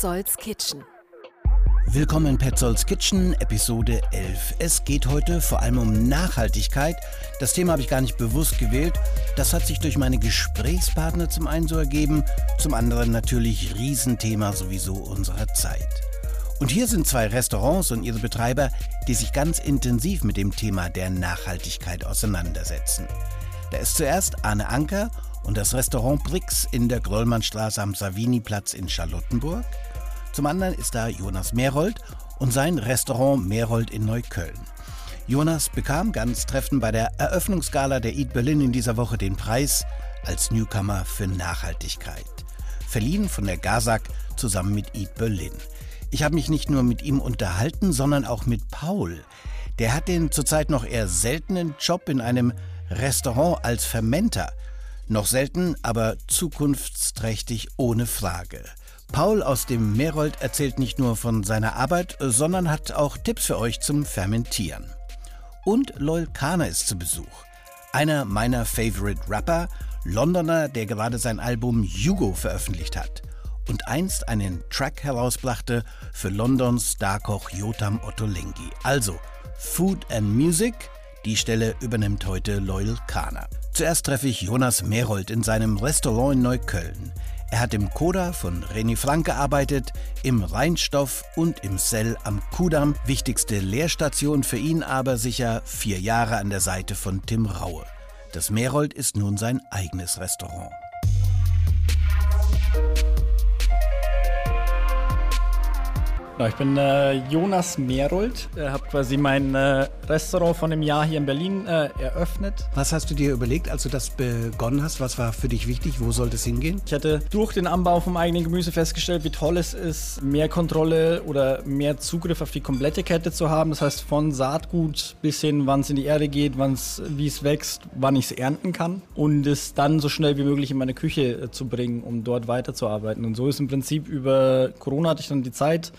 Petzolds Kitchen. Willkommen in Petzolds Kitchen, Episode 11. Es geht heute vor allem um Nachhaltigkeit. Das Thema habe ich gar nicht bewusst gewählt. Das hat sich durch meine Gesprächspartner zum einen so ergeben, zum anderen natürlich Riesenthema sowieso unserer Zeit. Und hier sind zwei Restaurants und ihre Betreiber, die sich ganz intensiv mit dem Thema der Nachhaltigkeit auseinandersetzen. Da ist zuerst Arne Anker und das Restaurant Brix in der Grollmannstraße am Saviniplatz in Charlottenburg. Zum anderen ist da Jonas Merold und sein Restaurant Merold in Neukölln. Jonas bekam ganz treffend bei der Eröffnungsgala der Eat Berlin in dieser Woche den Preis als Newcomer für Nachhaltigkeit. Verliehen von der GASAG zusammen mit Eat Berlin. Ich habe mich nicht nur mit ihm unterhalten, sondern auch mit Paul. Der hat den zurzeit noch eher seltenen Job in einem Restaurant als Fermenter. Noch selten, aber zukunftsträchtig ohne Frage. Paul aus dem Merold erzählt nicht nur von seiner Arbeit, sondern hat auch Tipps für euch zum Fermentieren. Und Loyal Kana ist zu Besuch. Einer meiner Favorite Rapper, Londoner, der gerade sein Album Hugo veröffentlicht hat und einst einen Track herausbrachte für Londons Starkoch Jotam Ottolenghi. Also Food and Music, die Stelle übernimmt heute Loyal Kana. Zuerst treffe ich Jonas Merold in seinem Restaurant in Neukölln. Er hat im Koda von René Frank gearbeitet, im Rheinstoff und im Cell am Kudamm. Wichtigste Lehrstation für ihn aber sicher vier Jahre an der Seite von Tim Raue. Das Merold ist nun sein eigenes Restaurant. Ich bin äh, Jonas Merold, äh, habe quasi mein äh, Restaurant von einem Jahr hier in Berlin äh, eröffnet. Was hast du dir überlegt, als du das begonnen hast? Was war für dich wichtig? Wo sollte es hingehen? Ich hatte durch den Anbau vom eigenen Gemüse festgestellt, wie toll es ist, mehr Kontrolle oder mehr Zugriff auf die komplette Kette zu haben. Das heißt von Saatgut bis hin, wann es in die Erde geht, wie es wächst, wann ich es ernten kann und es dann so schnell wie möglich in meine Küche äh, zu bringen, um dort weiterzuarbeiten. Und so ist im Prinzip über Corona hatte ich dann die Zeit,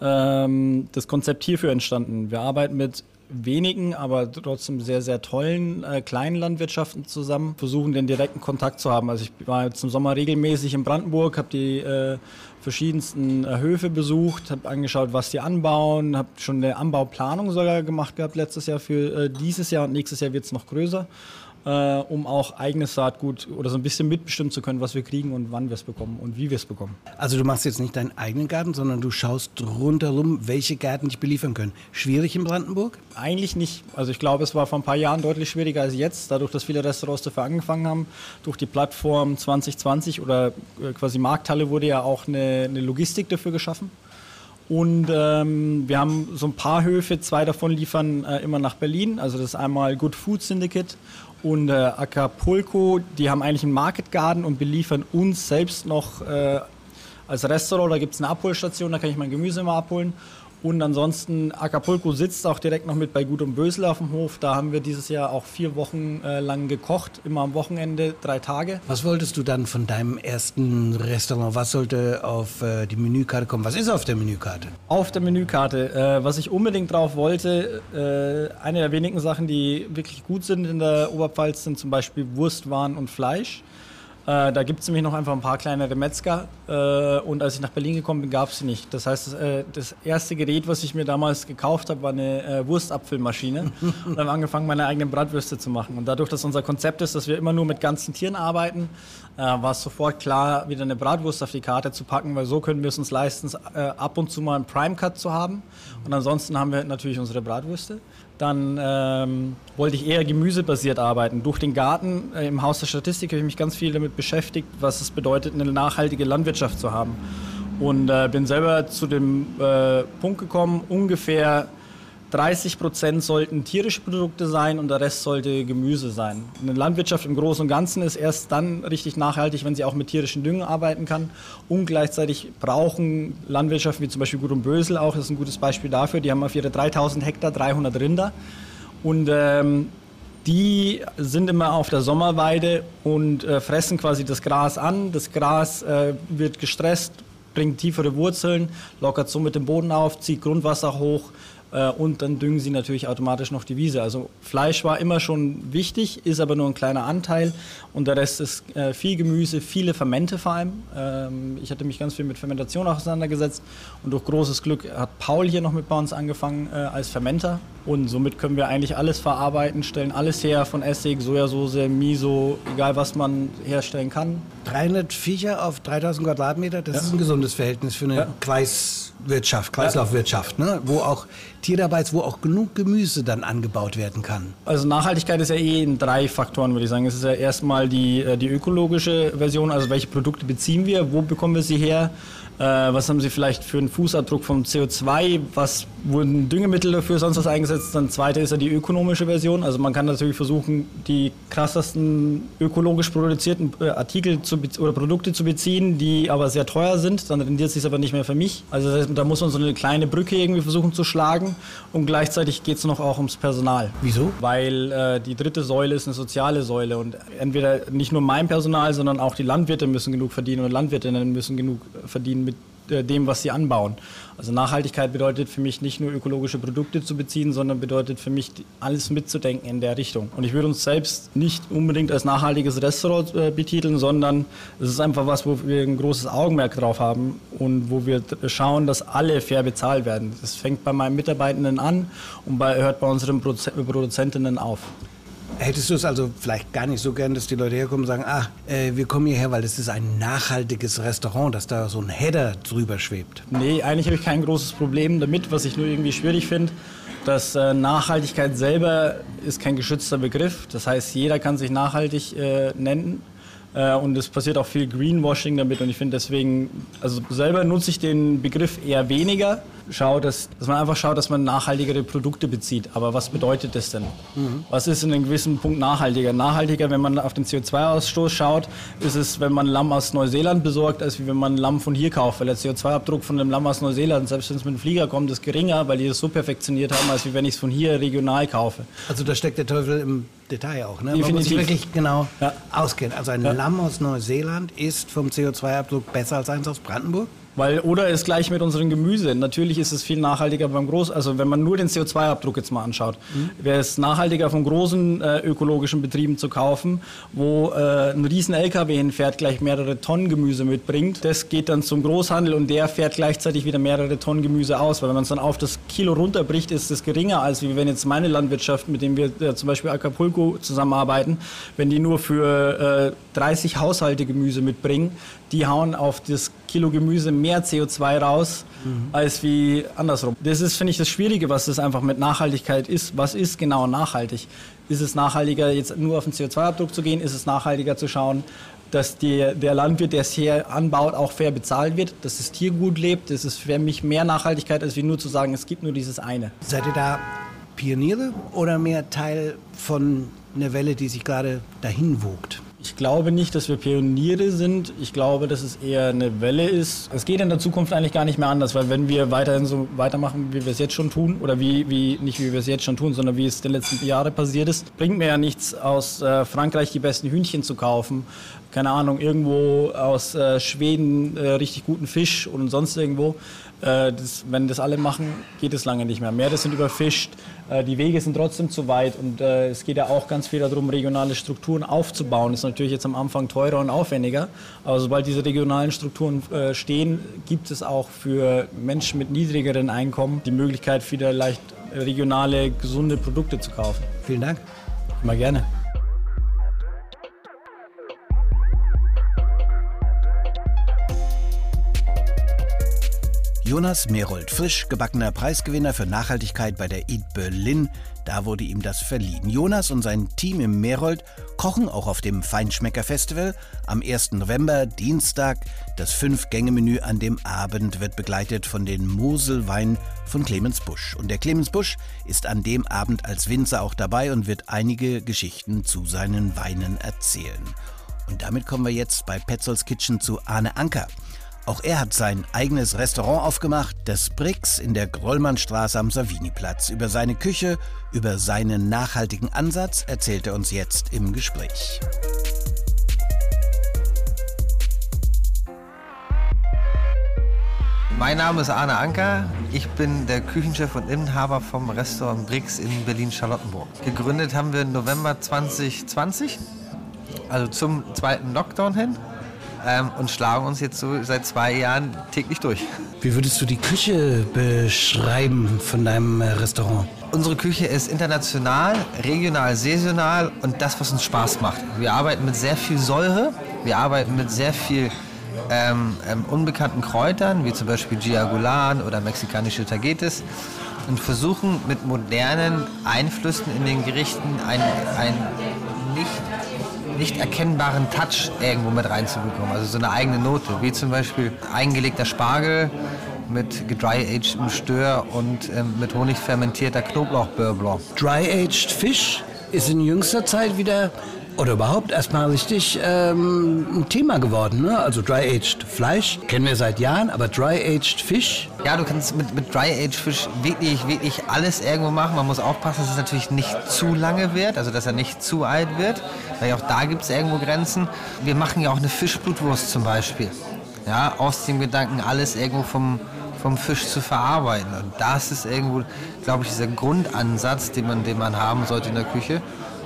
ähm, das Konzept hierfür entstanden. Wir arbeiten mit wenigen, aber trotzdem sehr, sehr tollen äh, kleinen Landwirtschaften zusammen, versuchen den direkten Kontakt zu haben. Also ich war jetzt im Sommer regelmäßig in Brandenburg, habe die äh, verschiedensten äh, Höfe besucht, habe angeschaut, was die anbauen, habe schon eine Anbauplanung sogar gemacht gehabt letztes Jahr für äh, dieses Jahr und nächstes Jahr wird es noch größer äh, um auch eigenes Saatgut oder so ein bisschen mitbestimmen zu können, was wir kriegen und wann wir es bekommen und wie wir es bekommen. Also du machst jetzt nicht deinen eigenen Garten, sondern du schaust rundherum, welche Gärten dich beliefern können. Schwierig in Brandenburg? Eigentlich nicht. Also ich glaube, es war vor ein paar Jahren deutlich schwieriger als jetzt, dadurch, dass viele Restaurants dafür angefangen haben. Durch die Plattform 2020 oder äh, quasi Markthalle wurde ja auch eine, eine Logistik dafür geschaffen. Und ähm, wir haben so ein paar Höfe, zwei davon liefern äh, immer nach Berlin. Also das ist einmal Good Food Syndicate und äh, Acapulco. Die haben eigentlich einen Market Garden und beliefern uns selbst noch äh, als Restaurant. Da gibt es eine Abholstation, da kann ich mein Gemüse immer abholen. Und ansonsten, Acapulco sitzt auch direkt noch mit bei Gut und Bösel auf dem Hof. Da haben wir dieses Jahr auch vier Wochen äh, lang gekocht, immer am Wochenende, drei Tage. Was wolltest du dann von deinem ersten Restaurant? Was sollte auf äh, die Menükarte kommen? Was ist auf der Menükarte? Auf der Menükarte. Äh, was ich unbedingt drauf wollte, äh, eine der wenigen Sachen, die wirklich gut sind in der Oberpfalz, sind zum Beispiel Wurstwaren und Fleisch. Äh, da gibt es nämlich noch einfach ein paar kleinere Metzger. Äh, und als ich nach Berlin gekommen bin, gab es sie nicht. Das heißt, das, äh, das, erste Gerät, was ich mir damals gekauft habe, war eine äh, Wurstapfelmaschine. und habe angefangen, meine eigenen Bratwürste zu machen. Und dadurch, dass unser Konzept ist, dass wir immer nur mit ganzen Tieren arbeiten, äh, war es sofort klar, wieder eine Bratwurst auf die Karte zu packen, weil so können wir es uns leisten, äh, ab und zu mal einen Prime Cut zu haben. Und ansonsten haben wir natürlich unsere Bratwürste. Dann ähm, wollte ich eher gemüsebasiert arbeiten. Durch den Garten äh, im Haus der Statistik habe ich mich ganz viel damit beschäftigt, was es bedeutet, eine nachhaltige Landwirtschaft zu haben. Und äh, bin selber zu dem äh, Punkt gekommen, ungefähr 30 Prozent sollten tierische Produkte sein und der Rest sollte Gemüse sein. Eine Landwirtschaft im Großen und Ganzen ist erst dann richtig nachhaltig, wenn sie auch mit tierischen Düngen arbeiten kann. Und gleichzeitig brauchen Landwirtschaften wie zum Beispiel Gut und Bösel auch, das ist ein gutes Beispiel dafür, die haben auf ihre 3000 Hektar 300 Rinder. Und ähm, die sind immer auf der Sommerweide und äh, fressen quasi das Gras an. Das Gras äh, wird gestresst, bringt tiefere Wurzeln, lockert somit den Boden auf, zieht Grundwasser hoch und dann düngen sie natürlich automatisch noch die Wiese. Also Fleisch war immer schon wichtig, ist aber nur ein kleiner Anteil und der Rest ist äh, viel Gemüse, viele Fermente vor allem. Ähm, ich hatte mich ganz viel mit Fermentation auseinandergesetzt und durch großes Glück hat Paul hier noch mit bei uns angefangen äh, als Fermenter und somit können wir eigentlich alles verarbeiten, stellen alles her von Essig, Sojasauce, Miso, egal was man herstellen kann. 300 Viecher auf 3000 Quadratmeter, das ja. ist ein gesundes Verhältnis für eine ja. Kreiswirtschaft, Kreislaufwirtschaft, ne? wo auch Tier dabei ist, wo auch genug Gemüse dann angebaut werden kann. Also Nachhaltigkeit ist ja eh in drei Faktoren, würde ich sagen. Es ist ja erstmal die, äh, die ökologische Version, also welche Produkte beziehen wir, wo bekommen wir sie her, äh, was haben Sie vielleicht für einen Fußabdruck vom CO2? Was wurden Düngemittel dafür, sonst was eingesetzt? Dann zweite ist ja die ökonomische Version. Also man kann natürlich versuchen, die krassesten ökologisch produzierten äh, Artikel zu oder Produkte zu beziehen, die aber sehr teuer sind. Dann rendiert es sich aber nicht mehr für mich. Also da muss man so eine kleine Brücke irgendwie versuchen zu schlagen. Und gleichzeitig geht es noch auch ums Personal. Wieso? Weil äh, die dritte Säule ist eine soziale Säule. Und entweder nicht nur mein Personal, sondern auch die Landwirte müssen genug verdienen und Landwirtinnen müssen genug verdienen mit äh, dem, was sie anbauen. Also Nachhaltigkeit bedeutet für mich nicht nur ökologische Produkte zu beziehen, sondern bedeutet für mich alles mitzudenken in der Richtung. Und ich würde uns selbst nicht unbedingt als nachhaltiges Restaurant äh, betiteln, sondern es ist einfach was, wo wir ein großes Augenmerk drauf haben und wo wir schauen, dass alle fair bezahlt werden. Das fängt bei meinen Mitarbeitenden an und bei, hört bei unseren Produzentinnen auf. Hättest du es also vielleicht gar nicht so gern, dass die Leute herkommen und sagen, ah, äh, wir kommen hierher, weil das ist ein nachhaltiges Restaurant, dass da so ein Header drüber schwebt? Nee, eigentlich habe ich kein großes Problem damit, was ich nur irgendwie schwierig finde. dass äh, Nachhaltigkeit selber ist kein geschützter Begriff. Das heißt, jeder kann sich nachhaltig äh, nennen. Äh, und es passiert auch viel Greenwashing damit. Und ich finde deswegen, also selber nutze ich den Begriff eher weniger. Schau, dass, dass man einfach schaut, dass man nachhaltigere Produkte bezieht. Aber was bedeutet das denn? Mhm. Was ist in einem gewissen Punkt nachhaltiger? Nachhaltiger, wenn man auf den CO2-Ausstoß schaut, ist es, wenn man Lamm aus Neuseeland besorgt, als wenn man Lamm von hier kauft. Weil der CO2-Abdruck von einem Lamm aus Neuseeland, selbst wenn es mit dem Flieger kommt, ist geringer, weil die das so perfektioniert haben, als wie wenn ich es von hier regional kaufe. Also da steckt der Teufel im Detail auch. Ne? Definitiv. Man muss sich wirklich genau ja. auskennen. Also ein ja. Lamm aus Neuseeland ist vom CO2-Abdruck besser als eins aus Brandenburg? Weil, oder ist gleich mit unserem Gemüse. Natürlich ist es viel nachhaltiger beim Groß, also wenn man nur den CO2-Abdruck jetzt mal anschaut, mhm. wäre es nachhaltiger von großen äh, ökologischen Betrieben zu kaufen, wo äh, ein riesen LKW hinfährt, gleich mehrere Tonnen Gemüse mitbringt. Das geht dann zum Großhandel und der fährt gleichzeitig wieder mehrere Tonnen Gemüse aus, weil wenn man es dann auf das Kilo runterbricht, ist es geringer, als wie wenn jetzt meine Landwirtschaft, mit dem wir äh, zum Beispiel Acapulco zusammenarbeiten, wenn die nur für 30 äh, Haushalte Gemüse mitbringen, die hauen auf das Kilo Gemüse mehr CO2 raus, mhm. als wie andersrum. Das ist, finde ich, das Schwierige, was das einfach mit Nachhaltigkeit ist. Was ist genau nachhaltig? Ist es nachhaltiger, jetzt nur auf den CO2-Abdruck zu gehen? Ist es nachhaltiger zu schauen, dass die, der Landwirt, der es hier anbaut, auch fair bezahlt wird, dass das Tier gut lebt? Das ist für mich mehr Nachhaltigkeit, als wie nur zu sagen, es gibt nur dieses eine. Seid ihr da Pioniere oder mehr Teil von einer Welle, die sich gerade dahin wogt? Ich glaube nicht, dass wir Pioniere sind. Ich glaube, dass es eher eine Welle ist. Es geht in der Zukunft eigentlich gar nicht mehr anders, weil wenn wir weiterhin so weitermachen, wie wir es jetzt schon tun, oder wie, wie nicht wie wir es jetzt schon tun, sondern wie es die letzten Jahre passiert ist, bringt mir ja nichts, aus äh, Frankreich die besten Hühnchen zu kaufen. Keine Ahnung, irgendwo aus äh, Schweden äh, richtig guten Fisch und sonst irgendwo. Äh, das, wenn das alle machen, geht es lange nicht mehr. Meere sind überfischt, äh, die Wege sind trotzdem zu weit und äh, es geht ja auch ganz viel darum, regionale Strukturen aufzubauen. Das ist natürlich jetzt am Anfang teurer und aufwendiger, aber sobald diese regionalen Strukturen stehen, gibt es auch für Menschen mit niedrigeren Einkommen die Möglichkeit, wieder leicht regionale, gesunde Produkte zu kaufen. Vielen Dank. Mal gerne. Jonas Merold, frisch gebackener Preisgewinner für Nachhaltigkeit bei der Eat Berlin. Da wurde ihm das verliehen. Jonas und sein Team im Merold kochen auch auf dem Feinschmecker Festival am 1. November, Dienstag. Das Fünf-Gänge-Menü an dem Abend wird begleitet von den Moselweinen von Clemens Busch. Und der Clemens Busch ist an dem Abend als Winzer auch dabei und wird einige Geschichten zu seinen Weinen erzählen. Und damit kommen wir jetzt bei Petzolds Kitchen zu Arne Anker. Auch er hat sein eigenes Restaurant aufgemacht, das Brix in der Grollmannstraße am Saviniplatz. Über seine Küche, über seinen nachhaltigen Ansatz erzählt er uns jetzt im Gespräch. Mein Name ist Arne Anker. Ich bin der Küchenchef und Inhaber vom Restaurant Brix in Berlin-Charlottenburg. Gegründet haben wir im November 2020, also zum zweiten Lockdown hin. Ähm, und schlagen uns jetzt so seit zwei Jahren täglich durch. Wie würdest du die Küche beschreiben von deinem äh, Restaurant? Unsere Küche ist international, regional, saisonal und das, was uns Spaß macht. Wir arbeiten mit sehr viel Säure, wir arbeiten mit sehr viel ähm, ähm, unbekannten Kräutern, wie zum Beispiel Giagulan oder mexikanische Tagetes und versuchen mit modernen Einflüssen in den Gerichten einen, einen nicht, erkennbaren Touch irgendwo mit reinzubekommen. Also so eine eigene Note, wie zum Beispiel eingelegter Spargel mit dry-agedem Stör und ähm, mit Honig fermentierter Knoblauchbeurre. Dry-aged Fisch ist in jüngster Zeit wieder oder überhaupt erstmal richtig ähm, ein Thema geworden. Ne? Also Dry-Aged Fleisch kennen wir seit Jahren, aber Dry-Aged Fisch. Ja, du kannst mit, mit Dry-Aged Fisch wirklich, wirklich alles irgendwo machen. Man muss aufpassen, dass es natürlich nicht zu lange wird, also dass er nicht zu alt wird, weil auch da gibt es irgendwo Grenzen. Wir machen ja auch eine Fischblutwurst zum Beispiel. Ja, aus dem Gedanken, alles irgendwo vom, vom Fisch zu verarbeiten. Und das ist irgendwo, glaube ich, dieser Grundansatz, den man, den man haben sollte in der Küche.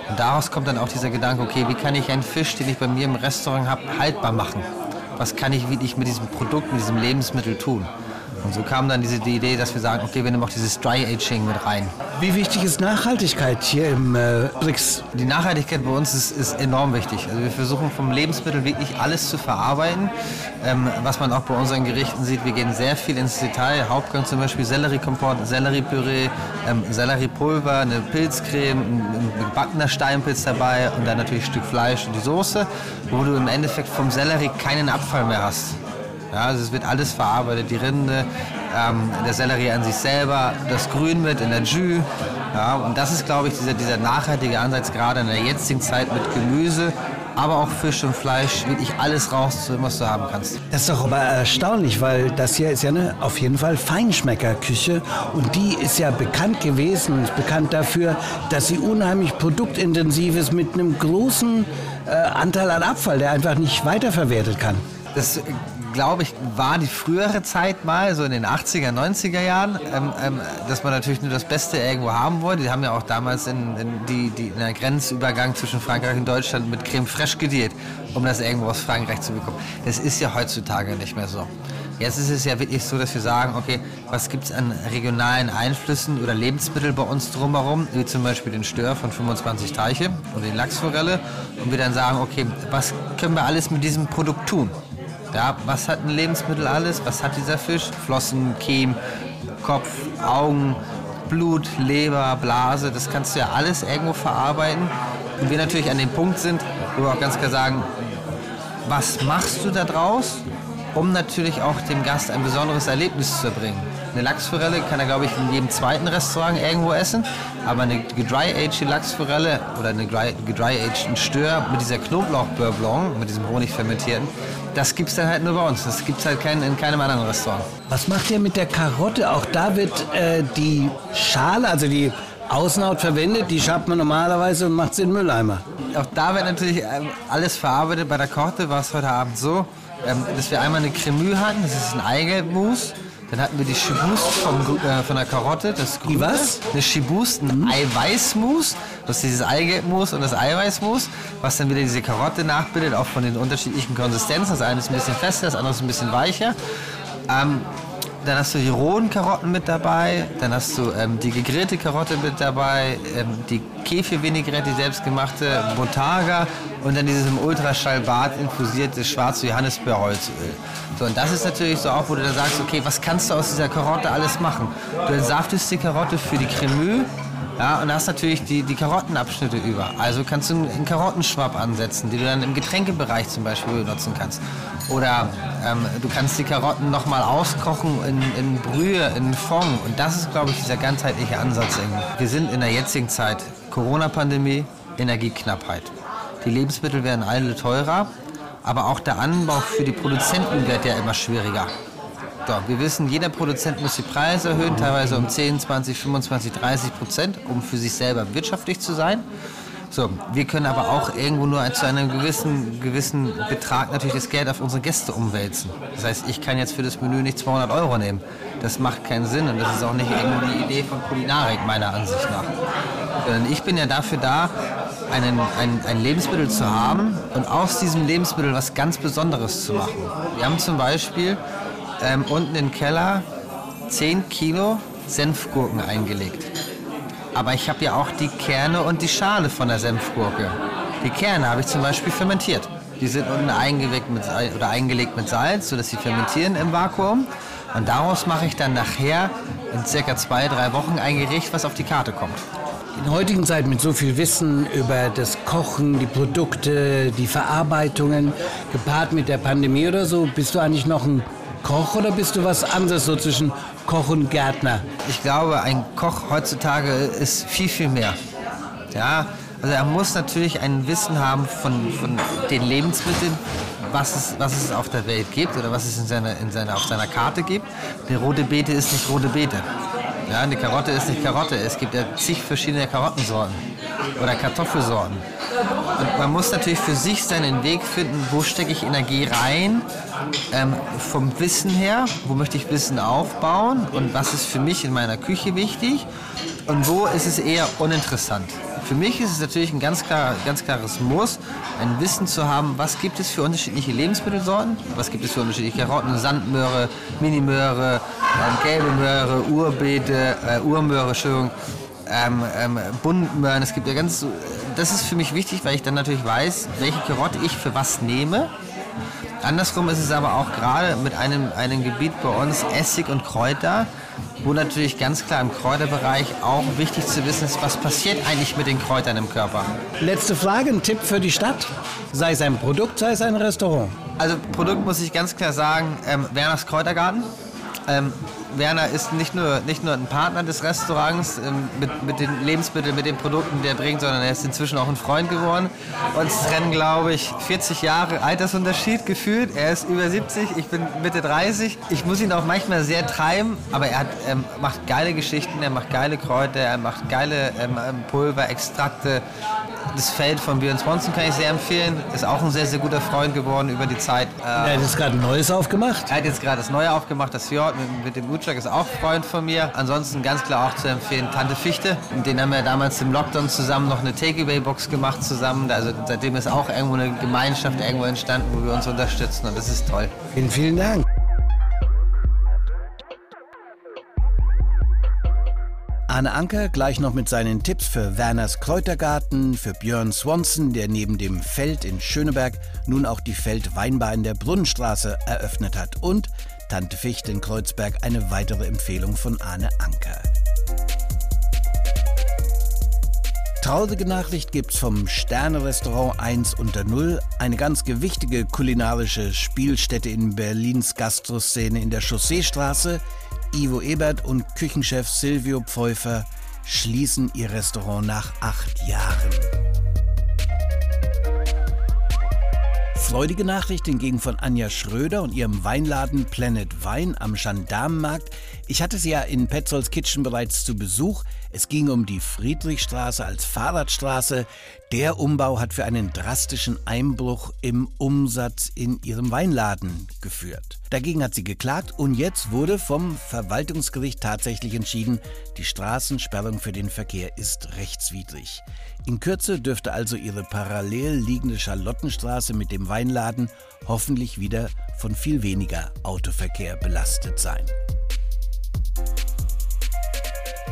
Und daraus kommt dann auch dieser Gedanke, okay, wie kann ich einen Fisch, den ich bei mir im Restaurant habe, haltbar machen? Was kann ich wirklich mit diesem Produkt, mit diesem Lebensmittel tun? Und so kam dann diese die Idee, dass wir sagen, okay, wir nehmen auch dieses Dry Aging mit rein. Wie wichtig ist Nachhaltigkeit hier im äh, BRICS? Die Nachhaltigkeit bei uns ist, ist, enorm wichtig. Also wir versuchen vom Lebensmittel wirklich alles zu verarbeiten. Ähm, was man auch bei unseren Gerichten sieht, wir gehen sehr viel ins Detail. Hauptgang zum Beispiel Selleriekompott, Selleriepüree, ähm, Selleriepulver, eine Pilzcreme, ein, gebackener Steinpilz dabei und dann natürlich ein Stück Fleisch und die Soße, wo du im Endeffekt vom Sellerie keinen Abfall mehr hast. Ja, also es wird alles verarbeitet, die Rinde, ähm, der Sellerie an sich selber, das Grün mit in der Jus. Ja, und das ist, glaube ich, dieser, dieser nachhaltige Ansatz, gerade in der jetzigen Zeit mit Gemüse, aber auch Fisch und Fleisch, wirklich alles rauszuholen, was du haben kannst. Das ist doch aber erstaunlich, weil das hier ist ja eine auf jeden Fall Feinschmeckerküche und die ist ja bekannt gewesen und ist bekannt dafür, dass sie unheimlich produktintensiv ist mit einem großen äh, Anteil an Abfall, der einfach nicht weiterverwertet kann. Das glaube ich, war die frühere Zeit mal, so in den 80er, 90er Jahren, ähm, ähm, dass man natürlich nur das Beste irgendwo haben wollte. Die haben ja auch damals in, in, die, die, in der Grenzübergang zwischen Frankreich und Deutschland mit Creme fraiche gediert, um das irgendwo aus Frankreich zu bekommen. Das ist ja heutzutage nicht mehr so. Jetzt ist es ja wirklich so, dass wir sagen, okay, was gibt es an regionalen Einflüssen oder Lebensmitteln bei uns drumherum, wie zum Beispiel den Stör von 25 Teiche oder die Lachsforelle, und wir dann sagen, okay, was können wir alles mit diesem Produkt tun? Ja, was hat ein Lebensmittel alles? Was hat dieser Fisch? Flossen, Kiem, Kopf, Augen, Blut, Leber, Blase, das kannst du ja alles irgendwo verarbeiten. Und wir natürlich an dem Punkt sind, wo wir auch ganz klar sagen, was machst du da draus, um natürlich auch dem Gast ein besonderes Erlebnis zu erbringen. Eine Lachsforelle kann er, glaube ich, in jedem zweiten Restaurant irgendwo essen. Aber eine gedry-aged Lachsforelle oder eine gedry-aged Stör mit dieser Knoblauchbeurre mit diesem Honig fermentierten, das gibt es dann halt nur bei uns. Das gibt es halt kein, in keinem anderen Restaurant. Was macht ihr mit der Karotte? Auch da wird äh, die Schale, also die Außenhaut verwendet, die schabt man normalerweise und macht sie in den Mülleimer. Auch da wird natürlich ähm, alles verarbeitet. Bei der Karotte war es heute Abend so, ähm, dass wir einmal eine Cremue hatten, das ist ein Eigelbmus. Dann hatten wir die Chibust vom, äh, von der Karotte, das Grüne. was? Eine Chibust, ein mhm. Eiweißmus. Das ist dieses Eigelbmus und das Eiweißmus, was dann wieder diese Karotte nachbildet, auch von den unterschiedlichen Konsistenzen. Das eine ist ein bisschen fester, das andere ist ein bisschen weicher. Ähm, dann hast du die rohen Karotten mit dabei, dann hast du ähm, die gegrillte Karotte mit dabei, ähm, die Kefir-Vinaigrette, die selbstgemachte, Botaga und dann dieses im Ultraschallbad infusierte schwarze Johannisbeerholzöl. So, und das ist natürlich so auch, wo du dann sagst, okay, was kannst du aus dieser Karotte alles machen? Du entsaftest die Karotte für die Cremeux, ja, und hast natürlich die, die Karottenabschnitte über. Also kannst du einen Karottenschwapp ansetzen, die du dann im Getränkebereich zum Beispiel benutzen kannst. Oder ähm, du kannst die Karotten nochmal auskochen in, in Brühe, in Fond. Und das ist, glaube ich, dieser ganzheitliche Ansatz. Wir sind in der jetzigen Zeit Corona-Pandemie, Energieknappheit. Die Lebensmittel werden alle teurer, aber auch der Anbau für die Produzenten wird ja immer schwieriger. So, wir wissen, jeder Produzent muss die Preise erhöhen, teilweise um 10, 20, 25, 30 Prozent, um für sich selber wirtschaftlich zu sein. So, wir können aber auch irgendwo nur zu einem gewissen, gewissen Betrag natürlich das Geld auf unsere Gäste umwälzen. Das heißt, ich kann jetzt für das Menü nicht 200 Euro nehmen. Das macht keinen Sinn und das ist auch nicht irgendwie die Idee von Kulinarik meiner Ansicht nach. Sondern ich bin ja dafür da, einen, ein, ein Lebensmittel zu haben und aus diesem Lebensmittel was ganz Besonderes zu machen. Wir haben zum Beispiel ähm, unten im Keller 10 Kilo Senfgurken eingelegt. Aber ich habe ja auch die Kerne und die Schale von der Senfgurke. Die Kerne habe ich zum Beispiel fermentiert. Die sind unten eingelegt mit, oder eingelegt mit Salz, sodass sie fermentieren im Vakuum. Und daraus mache ich dann nachher in circa zwei, drei Wochen ein Gericht, was auf die Karte kommt. In der heutigen Zeit mit so viel Wissen über das Kochen, die Produkte, die Verarbeitungen, gepaart mit der Pandemie oder so, bist du eigentlich noch ein Koch oder bist du was anderes so zwischen Koch und Gärtner? Ich glaube, ein Koch heutzutage ist viel, viel mehr. Ja, also er muss natürlich ein Wissen haben von, von den Lebensmitteln, was es, was es auf der Welt gibt oder was es in seiner, in seiner, auf seiner Karte gibt. Eine rote Beete ist nicht rote Beete. Ja, eine Karotte ist nicht Karotte. Es gibt ja zig verschiedene Karottensorten oder Kartoffelsorten. Und man muss natürlich für sich seinen Weg finden, wo stecke ich Energie rein, ähm, vom Wissen her, wo möchte ich Wissen aufbauen und was ist für mich in meiner Küche wichtig und wo ist es eher uninteressant. Für mich ist es natürlich ein ganz, klar, ganz klares Muss, ein Wissen zu haben, was gibt es für unterschiedliche Lebensmittelsorten, was gibt es für unterschiedliche Karotten, Sandmöhre, Minimöhre, äh, gelbe Möhre, Urbeete, äh, Urmöhre, Entschuldigung, ähm, ähm, Buntmöhren. Es gibt ja ganz, das ist für mich wichtig, weil ich dann natürlich weiß, welche Karotte ich für was nehme. Andersrum ist es aber auch gerade mit einem, einem Gebiet bei uns Essig und Kräuter wo natürlich ganz klar im Kräuterbereich auch wichtig zu wissen ist, was passiert eigentlich mit den Kräutern im Körper. Letzte Frage, ein Tipp für die Stadt? Sei es ein Produkt, sei es ein Restaurant. Also Produkt muss ich ganz klar sagen, ähm, Werners Kräutergarten. Ähm, Werner ist nicht nur, nicht nur ein Partner des Restaurants ähm, mit, mit den Lebensmitteln, mit den Produkten, die er bringt, sondern er ist inzwischen auch ein Freund geworden. Uns trennen, glaube ich, 40 Jahre Altersunterschied gefühlt. Er ist über 70, ich bin Mitte 30. Ich muss ihn auch manchmal sehr treiben, aber er hat, ähm, macht geile Geschichten, er macht geile Kräuter, er macht geile ähm, ähm Pulver, Extrakte. Das Feld von Björn Swanson kann ich sehr empfehlen. Ist auch ein sehr, sehr guter Freund geworden über die Zeit. er hat jetzt gerade ein neues aufgemacht. Er hat jetzt gerade das neue aufgemacht, das Fjord mit, mit dem Utschak ist auch Freund von mir. Ansonsten ganz klar auch zu empfehlen Tante Fichte. Mit denen haben wir damals im Lockdown zusammen noch eine Takeaway-Box gemacht zusammen. Also seitdem ist auch irgendwo eine Gemeinschaft irgendwo entstanden, wo wir uns unterstützen und das ist toll. Vielen, vielen Dank. Arne Anker gleich noch mit seinen Tipps für Werners Kräutergarten, für Björn Swanson, der neben dem Feld in Schöneberg nun auch die Feldweinbar in der Brunnenstraße eröffnet hat und Tante Fichte in Kreuzberg eine weitere Empfehlung von Arne Anker. Traurige Nachricht gibt's vom Sterne-Restaurant 1 unter 0, eine ganz gewichtige kulinarische Spielstätte in Berlins Gastroszene in der Chausseestraße. Ivo Ebert und Küchenchef Silvio Pfeuffer schließen ihr Restaurant nach acht Jahren. Freudige Nachricht hingegen von Anja Schröder und ihrem Weinladen Planet Wein am Gendarmenmarkt. Ich hatte sie ja in Petzolds Kitchen bereits zu Besuch. Es ging um die Friedrichstraße als Fahrradstraße. Der Umbau hat für einen drastischen Einbruch im Umsatz in ihrem Weinladen geführt. Dagegen hat sie geklagt und jetzt wurde vom Verwaltungsgericht tatsächlich entschieden, die Straßensperrung für den Verkehr ist rechtswidrig. In Kürze dürfte also ihre parallel liegende Charlottenstraße mit dem Weinladen hoffentlich wieder von viel weniger Autoverkehr belastet sein.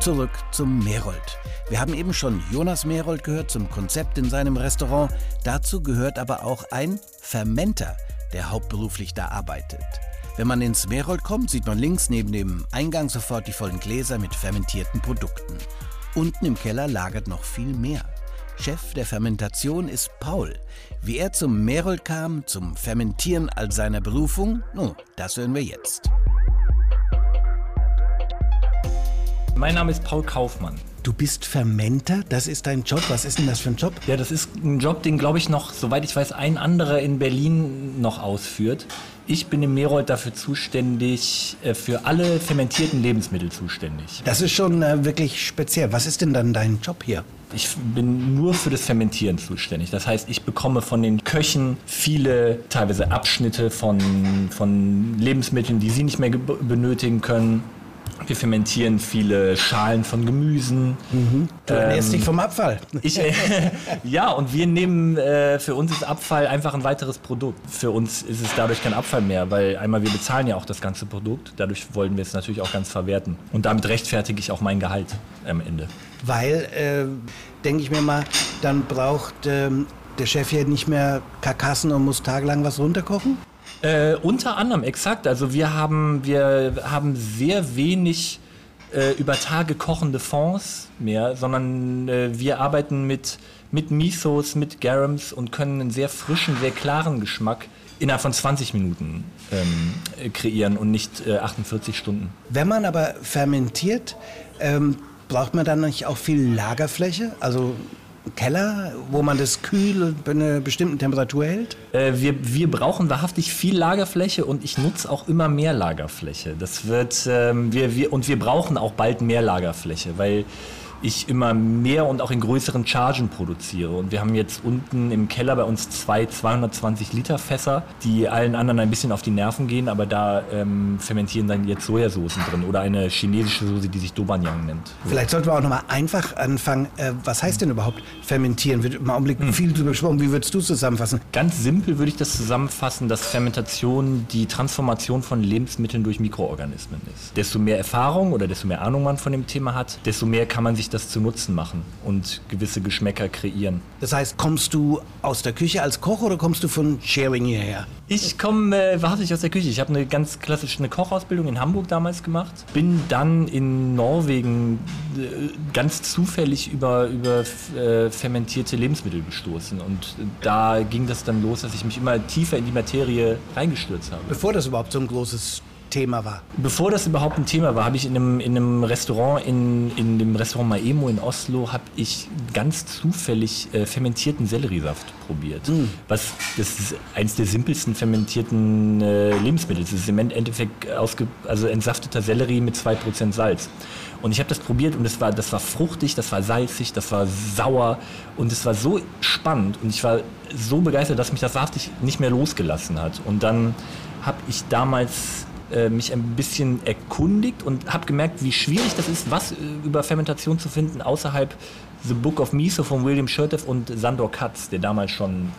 Zurück zum Merold. Wir haben eben schon Jonas Merold gehört zum Konzept in seinem Restaurant. Dazu gehört aber auch ein Fermenter, der hauptberuflich da arbeitet. Wenn man ins Merold kommt, sieht man links neben dem Eingang sofort die vollen Gläser mit fermentierten Produkten. Unten im Keller lagert noch viel mehr. Chef der Fermentation ist Paul. Wie er zum Merold kam, zum Fermentieren als seiner Berufung, nun, das hören wir jetzt. Mein Name ist Paul Kaufmann. Du bist Fermenter, das ist dein Job. Was ist denn das für ein Job? Ja, das ist ein Job, den glaube ich noch, soweit ich weiß, ein anderer in Berlin noch ausführt. Ich bin im Merold dafür zuständig, äh, für alle fermentierten Lebensmittel zuständig. Das ist schon äh, wirklich speziell. Was ist denn dann dein Job hier? Ich bin nur für das Fermentieren zuständig. Das heißt, ich bekomme von den Köchen viele, teilweise Abschnitte von, von Lebensmitteln, die sie nicht mehr benötigen können. Wir fermentieren viele Schalen von Gemüsen. Mhm. Du ernährst ähm, dich vom Abfall. Ich, äh, ja, und wir nehmen, äh, für uns ist Abfall einfach ein weiteres Produkt. Für uns ist es dadurch kein Abfall mehr, weil einmal wir bezahlen ja auch das ganze Produkt. Dadurch wollen wir es natürlich auch ganz verwerten. Und damit rechtfertige ich auch mein Gehalt am Ende. Weil, äh, denke ich mir mal, dann braucht ähm, der Chef hier nicht mehr Karkassen und muss tagelang was runterkochen? Äh, unter anderem, exakt. Also wir haben, wir haben sehr wenig äh, über Tage kochende Fonds mehr, sondern äh, wir arbeiten mit, mit Misos, mit Garums und können einen sehr frischen, sehr klaren Geschmack innerhalb von 20 Minuten ähm, kreieren und nicht 48 äh, Stunden. Wenn man aber fermentiert, ähm, braucht man dann nicht auch viel Lagerfläche? Also Keller, wo man das kühl bei einer bestimmten Temperatur hält? Äh, wir, wir brauchen wahrhaftig viel Lagerfläche und ich nutze auch immer mehr Lagerfläche. Das wird, ähm, wir, wir, und wir brauchen auch bald mehr Lagerfläche, weil ich immer mehr und auch in größeren Chargen produziere. Und wir haben jetzt unten im Keller bei uns zwei 220 Liter Fässer, die allen anderen ein bisschen auf die Nerven gehen, aber da ähm, fermentieren dann jetzt Sojasoßen drin oder eine chinesische Soße, die sich Dobanyang nennt. Vielleicht sollten wir auch nochmal einfach anfangen. Äh, was heißt denn überhaupt fermentieren? Wird im Augenblick hm. viel drüber gesprochen. Wie würdest du es zusammenfassen? Ganz simpel würde ich das zusammenfassen, dass Fermentation die Transformation von Lebensmitteln durch Mikroorganismen ist. Desto mehr Erfahrung oder desto mehr Ahnung man von dem Thema hat, desto mehr kann man sich das das zu Nutzen machen und gewisse Geschmäcker kreieren. Das heißt, kommst du aus der Küche als Koch oder kommst du von Sharing hierher? Ich komme äh, wahrhaftig aus der Küche. Ich habe eine ganz klassische eine Kochausbildung in Hamburg damals gemacht. Bin dann in Norwegen äh, ganz zufällig über, über äh, fermentierte Lebensmittel gestoßen. Und da ging das dann los, dass ich mich immer tiefer in die Materie reingestürzt habe. Bevor das überhaupt so ein großes Thema war? Bevor das überhaupt ein Thema war, habe ich in einem, in einem Restaurant, in, in dem Restaurant Maemo in Oslo, habe ich ganz zufällig äh, fermentierten Selleriesaft probiert. Mm. Was, das ist eines der simpelsten fermentierten äh, Lebensmittel. Das ist im Endeffekt ausge, also entsafteter Sellerie mit 2% Salz. Und ich habe das probiert und das war, das war fruchtig, das war salzig, das war sauer und es war so spannend und ich war so begeistert, dass mich das wahrhaftig nicht mehr losgelassen hat. Und dann habe ich damals äh, mich ein bisschen erkundigt und habe gemerkt, wie schwierig das ist, was äh, über Fermentation zu finden außerhalb The Book of Miso von William Scherteff und Sandor Katz, der damals schon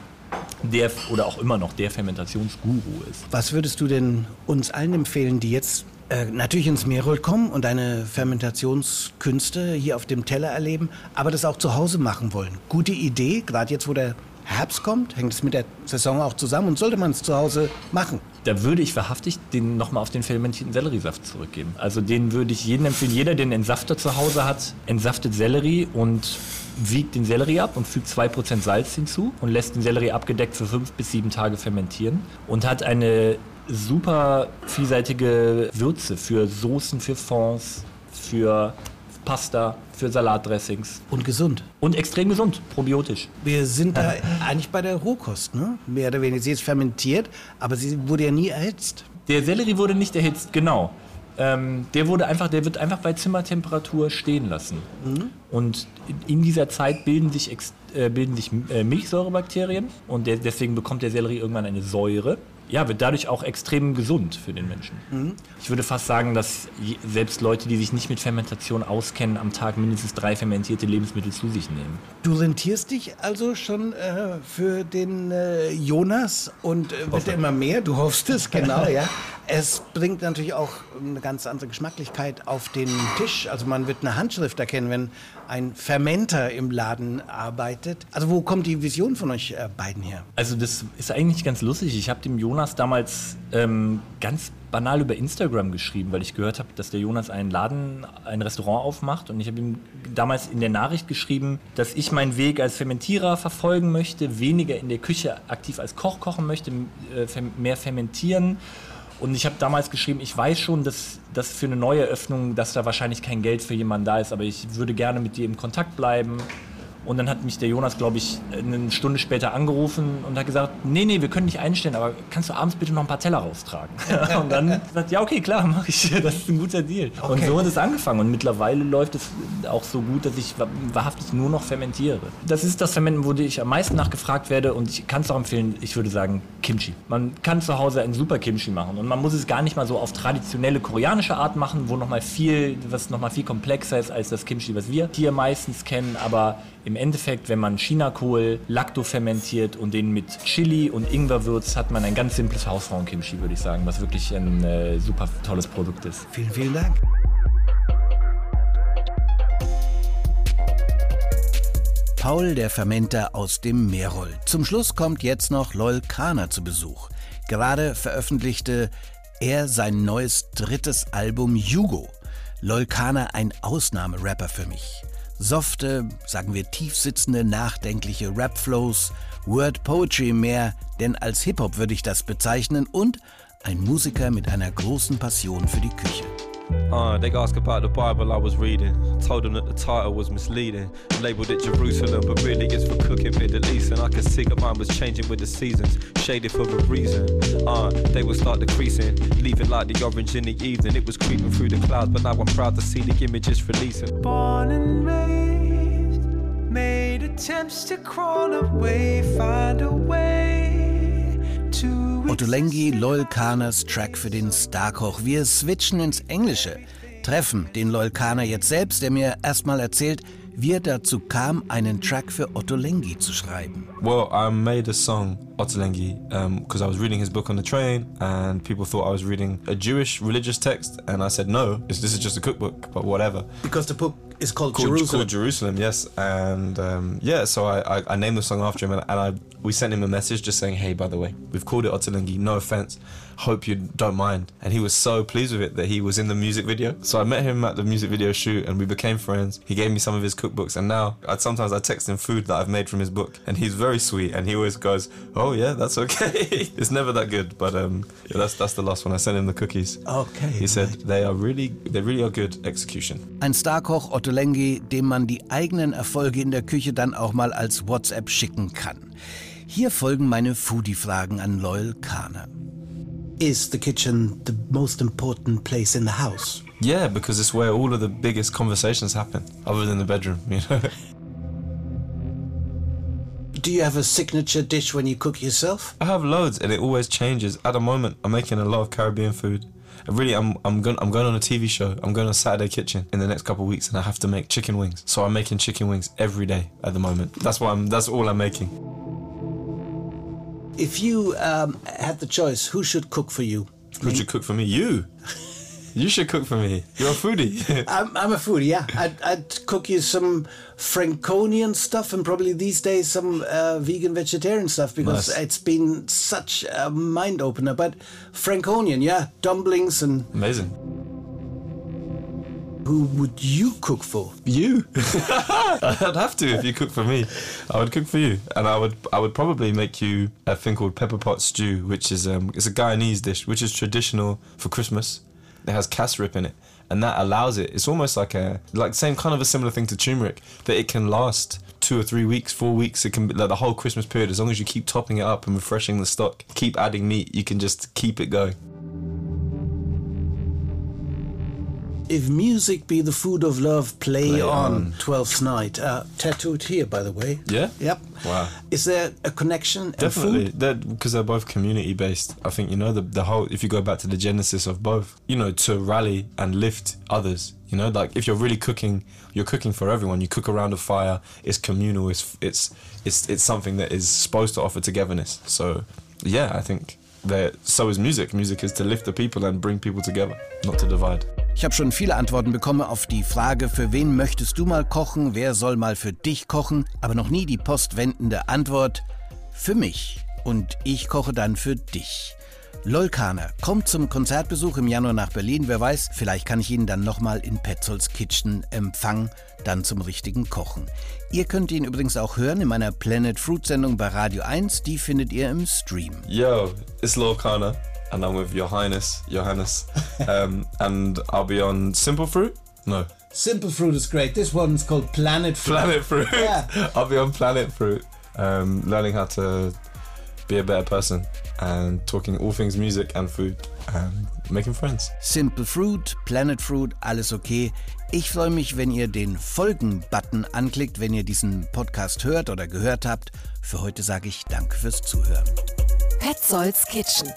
der oder auch immer noch der Fermentationsguru ist. Was würdest du denn uns allen empfehlen, die jetzt äh, natürlich ins Meerholt kommen und deine Fermentationskünste hier auf dem Teller erleben, aber das auch zu Hause machen wollen? Gute Idee, gerade jetzt, wo der Herbst kommt, hängt es mit der Saison auch zusammen und sollte man es zu Hause machen? Da würde ich wahrhaftig den nochmal auf den fermentierten Selleriesaft zurückgeben. Also den würde ich jedem empfehlen. Jeder, der einen Entsafter zu Hause hat, entsaftet Sellerie und wiegt den Sellerie ab und fügt 2% Salz hinzu und lässt den Sellerie abgedeckt für 5 bis 7 Tage fermentieren und hat eine super vielseitige Würze für Soßen, für Fonds, für Pasta, für Salatdressings. Und gesund. Und extrem gesund, probiotisch. Wir sind da eigentlich bei der Rohkost, ne? Mehr oder weniger. Sie ist fermentiert, aber sie wurde ja nie erhitzt. Der Sellerie wurde nicht erhitzt, genau. Ähm, der wurde einfach, der wird einfach bei Zimmertemperatur stehen lassen. Mhm. Und in dieser Zeit bilden sich, äh, bilden sich äh, Milchsäurebakterien und der, deswegen bekommt der Sellerie irgendwann eine Säure ja, wird dadurch auch extrem gesund für den Menschen. Mhm. Ich würde fast sagen, dass selbst Leute, die sich nicht mit Fermentation auskennen, am Tag mindestens drei fermentierte Lebensmittel zu sich nehmen. Du rentierst dich also schon äh, für den äh, Jonas und äh, wird immer mehr, du hoffst es, genau, ja. Es bringt natürlich auch eine ganz andere Geschmacklichkeit auf den Tisch. Also man wird eine Handschrift erkennen, wenn ein Fermenter im Laden arbeitet. Also wo kommt die Vision von euch äh, beiden her? Also das ist eigentlich ganz lustig. Ich habe dem Jonas damals ähm, ganz banal über Instagram geschrieben, weil ich gehört habe, dass der Jonas einen Laden, ein Restaurant aufmacht. Und ich habe ihm damals in der Nachricht geschrieben, dass ich meinen Weg als Fermentierer verfolgen möchte, weniger in der Küche aktiv als Koch kochen möchte, äh, mehr fermentieren Und ich habe damals geschrieben, ich weiß schon, dass, dass für eine neue Öffnung, dass da wahrscheinlich kein Geld für jemanden da ist, aber ich würde gerne mit dir im Kontakt bleiben. Und dann hat mich der Jonas, glaube ich, eine Stunde später angerufen und hat gesagt, nee, nee, wir können nicht einstellen, aber kannst du abends bitte noch ein paar Teller raustragen? und dann gesagt, ja, okay, klar, mache ich. Das ist ein guter Deal. Okay. Und so hat es angefangen. Und mittlerweile läuft es auch so gut, dass ich wahrhaftig nur noch fermentiere. Das ist das Fermenten, wo ich am meisten nachgefragt werde und ich kann es auch empfehlen, ich würde sagen, Kimchi. Man kann zu Hause ein super Kimchi machen und man muss es gar nicht mal so auf traditionelle koreanische Art machen, wo noch mal viel, was noch mal viel komplexer ist als das Kimchi, was wir hier meistens kennen, aber im Endeffekt, wenn man Chinakohl laktofermentiert und den mit Chili und Ingwer würzt, hat man ein ganz simples Hausfrauen-Kimchi, würde ich sagen, was wirklich ein äh, super tolles Produkt ist. Vielen, vielen Dank. Paul, der Fermenter aus dem Meerol. Zum Schluss kommt jetzt noch Lol Kana zu Besuch. Gerade veröffentlichte er sein neues drittes Album Jugo. Lol Kana ein Ausnahmerapper für mich softe, sagen wir tiefsitzende, nachdenkliche Rap-Flows, Word Poetry mehr, denn als Hip-Hop würde ich das bezeichnen und ein Musiker mit einer großen Passion für die Küche. Uh, they asked about the Bible I was reading. Told them that the title was misleading. Labeled it Jerusalem, but really it's for cooking Middle East. And I could see that mine was changing with the seasons, shaded for a reason. Uh, they would start decreasing, leaving like the orange in the evening. It was creeping through the clouds, but now I'm proud to see the images releasing. Born and raised, made attempts to crawl away, find a way. Ottolenghi Lolkanas Track für den Starkoch. Wir switchen ins Englische. Treffen den Lolkaner jetzt selbst, der mir erstmal erzählt, wie er dazu kam, einen Track für Ottolenghi zu schreiben. Well, I made a song, Ottolenghi, because um, I was reading his book on the train and people thought I was reading a Jewish religious text and I said no, this is just a cookbook, but whatever. Because the book is called, called Jerusalem. Called Jerusalem, yes. And um, yeah, so I, I, I, named the song after him and, and I we sent him a message just saying, hey, by the way, we've called it Ottolenghi, no offense. Hope you don't mind. And he was so pleased with it that he was in the music video. So I met him at the music video shoot and we became friends. He gave me some of his cookbooks and now I, sometimes I text him food that I've made from his book and he's very sweet and he always goes, oh yeah, that's okay. it's never that good, but um, yeah, that's that's the last one. I sent him the cookies. Okay. He said right. they are really they really are good execution. Ein Starkoch Ottolenghi, dem man die eigenen Erfolge in der Küche dann auch mal als WhatsApp schicken kann. Hier folgen meine Foodie-Fragen an Loyal Kahner. Is the kitchen the most important place in the house? Yeah, because it's where all of the biggest conversations happen, other than the bedroom, you know. Do you have a signature dish when you cook yourself? I have loads, and it always changes. At the moment, I'm making a lot of Caribbean food. really, I'm I'm going I'm going on a TV show. I'm going on Saturday Kitchen in the next couple of weeks, and I have to make chicken wings. So I'm making chicken wings every day at the moment. That's what I'm. That's all I'm making. If you um, had the choice, who should cook for you? Who should cook for me? You. You should cook for me. You're a foodie. I'm, I'm, a foodie, yeah. I'd, I'd, cook you some Franconian stuff and probably these days some uh, vegan vegetarian stuff because nice. it's been such a mind opener. But Franconian, yeah, dumplings and. Amazing. Who would you cook for? You. I'd have to if you cook for me. I would cook for you, and I would I would probably make you a thing called pepper pot stew, which is um it's a Guyanese dish, which is traditional for Christmas. It has casrip in it, and that allows it. It's almost like a like same kind of a similar thing to turmeric that it can last two or three weeks, four weeks. It can be like the whole Christmas period as long as you keep topping it up and refreshing the stock, keep adding meat. You can just keep it going. If music be the food of love, play, play on. on. Twelfth night, uh, tattooed here, by the way. Yeah. Yep. Wow. Is there a connection? Definitely, because they're both community based. I think you know the the whole. If you go back to the genesis of both, you know, to rally and lift others. You know, like if you're really cooking, you're cooking for everyone. You cook around a fire. It's communal. It's it's it's it's something that is supposed to offer togetherness. So, yeah, I think that so is music. Music is to lift the people and bring people together, not to divide. Ich habe schon viele Antworten bekommen auf die Frage, für wen möchtest du mal kochen, wer soll mal für dich kochen, aber noch nie die postwendende Antwort, für mich. Und ich koche dann für dich. Lolkaner kommt zum Konzertbesuch im Januar nach Berlin. Wer weiß, vielleicht kann ich ihn dann nochmal in Petzolds Kitchen empfangen, dann zum richtigen Kochen. Ihr könnt ihn übrigens auch hören in meiner Planet Fruit Sendung bei Radio 1. Die findet ihr im Stream. Yo, it's Lolkaner. And I'm with Your Highness, Johannes, um, and I'll be on Simple Fruit. No, Simple Fruit is great. This one's called Planet Fruit. Planet Fruit. Yeah. I'll be on Planet Fruit, um, learning how to be a better person and talking all things music and food and making friends. Simple Fruit, Planet Fruit, alles okay. Ich freue mich, wenn ihr den Folgen-Button anklickt, wenn ihr diesen Podcast hört oder gehört habt. Für heute sage ich Danke fürs Zuhören. Petzolds Kitchen.